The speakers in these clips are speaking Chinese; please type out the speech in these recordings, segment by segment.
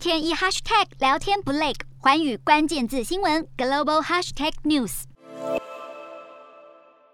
天一 hashtag 聊天不累，环宇关键字新闻 global hashtag news。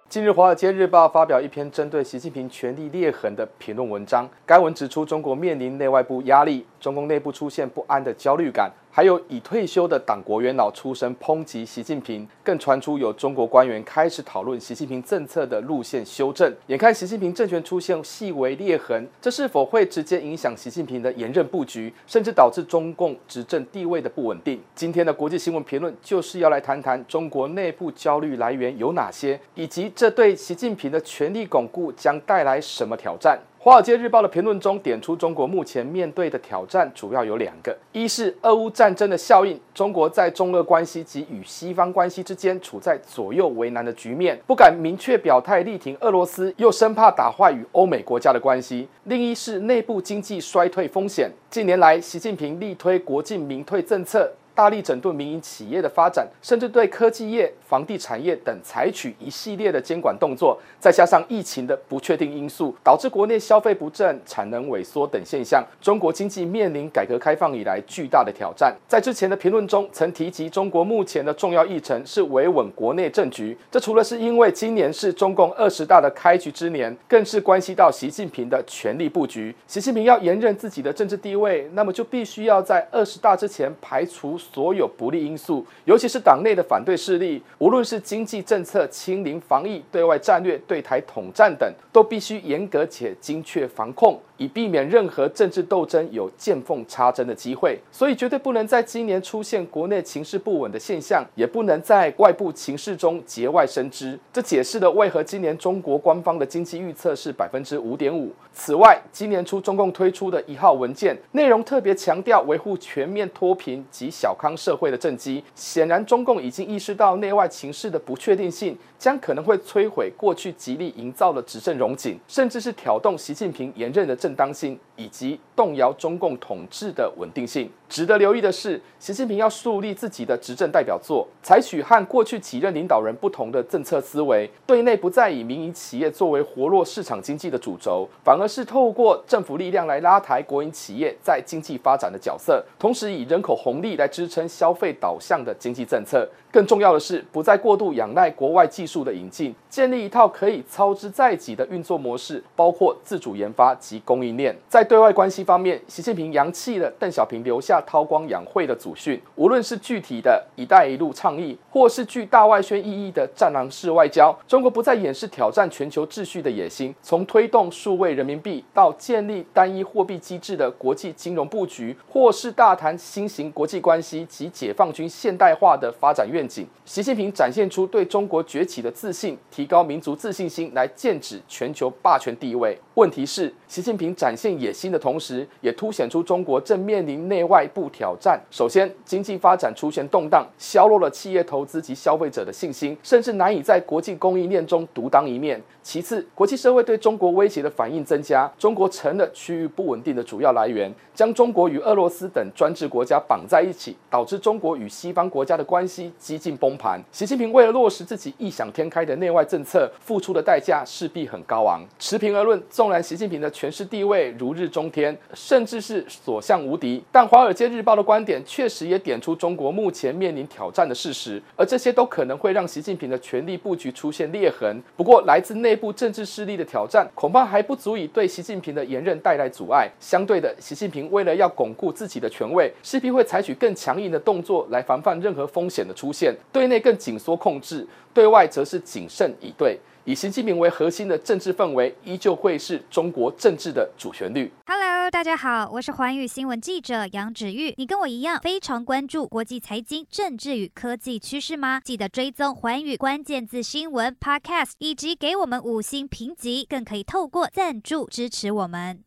近日，《华尔街日报》发表一篇针对习近平权力裂痕的评论文章，该文指出，中国面临内外部压力，中共内部出现不安的焦虑感。还有已退休的党国元老出身抨击习近平，更传出有中国官员开始讨论习近平政策的路线修正。眼看习近平政权出现细微裂痕，这是否会直接影响习近平的言任布局，甚至导致中共执政地位的不稳定？今天的国际新闻评论就是要来谈谈中国内部焦虑来源有哪些，以及这对习近平的权力巩固将带来什么挑战。《华尔街日报》的评论中点出，中国目前面对的挑战主要有两个：一是俄乌战争的效应，中国在中俄关系及与西方关系之间处在左右为难的局面，不敢明确表态力挺俄罗斯，又生怕打坏与欧美国家的关系；另一是内部经济衰退风险。近年来，习近平力推国进民退政策。大力整顿民营企业的发展，甚至对科技业、房地产业等采取一系列的监管动作，再加上疫情的不确定因素，导致国内消费不振、产能萎缩等现象，中国经济面临改革开放以来巨大的挑战。在之前的评论中，曾提及中国目前的重要议程是维稳国内政局。这除了是因为今年是中共二十大的开局之年，更是关系到习近平的权力布局。习近平要延任自己的政治地位，那么就必须要在二十大之前排除所有不利因素，尤其是党内的反对势力，无论是经济政策、清零防疫、对外战略、对台统战等，都必须严格且精确防控。以避免任何政治斗争有见缝插针的机会，所以绝对不能在今年出现国内情势不稳的现象，也不能在外部情势中节外生枝。这解释了为何今年中国官方的经济预测是百分之五点五。此外，今年初中共推出的一号文件内容特别强调维护全面脱贫及小康社会的政绩，显然中共已经意识到内外情势的不确定性，将可能会摧毁过去极力营造的执政荣景，甚至是挑动习近平连任的。正当性以及动摇中共统治的稳定性。值得留意的是，习近平要树立自己的执政代表作，采取和过去几任领导人不同的政策思维，对内不再以民营企业作为活络市场经济的主轴，反而是透过政府力量来拉抬国营企业在经济发展的角色，同时以人口红利来支撑消费导向的经济政策。更重要的是，不再过度仰赖国外技术的引进，建立一套可以操之在己的运作模式，包括自主研发及供应链。在对外关系方面，习近平扬弃了邓小平留下韬光养晦的祖训，无论是具体的一带一路倡议，或是具大外宣意义的战狼式外交，中国不再掩饰挑战全球秩序的野心。从推动数位人民币到建立单一货币机制的国际金融布局，或是大谈新型国际关系及解放军现代化的发展愿景，习近平展现出对中国崛起的自信，提高民族自信心，来剑指全球霸权地位。问题是，习近平展现野心的同时，也凸显出中国正面临内外部挑战。首先，经济发展出现动荡，削弱了企业投资及消费者的信心，甚至难以在国际供应链中独当一面。其次，国际社会对中国威胁的反应增加，中国成了区域不稳定的主要来源，将中国与俄罗斯等专制国家绑在一起，导致中国与西方国家的关系几近崩盘。习近平为了落实自己异想天开的内外政策，付出的代价势必很高昂。持平而论，纵然习近平的权势地位如日中天，甚至是所向无敌，但《华尔街日报》的观点确实也点出中国目前面临挑战的事实，而这些都可能会让习近平的权力布局出现裂痕。不过，来自内部政治势力的挑战，恐怕还不足以对习近平的连任带来阻碍。相对的，习近平为了要巩固自己的权位，势必会采取更强硬的动作来防范任何风险的出现，对内更紧缩控制，对外则是谨慎以对。以习近平为核心的政治氛围，依旧会是中国政治的主旋律。Hello，大家好，我是环宇新闻记者杨芷玉。你跟我一样非常关注国际财经、政治与科技趋势吗？记得追踪环宇关键字新闻 Podcast，以及给我们五星评级，更可以透过赞助支持我们。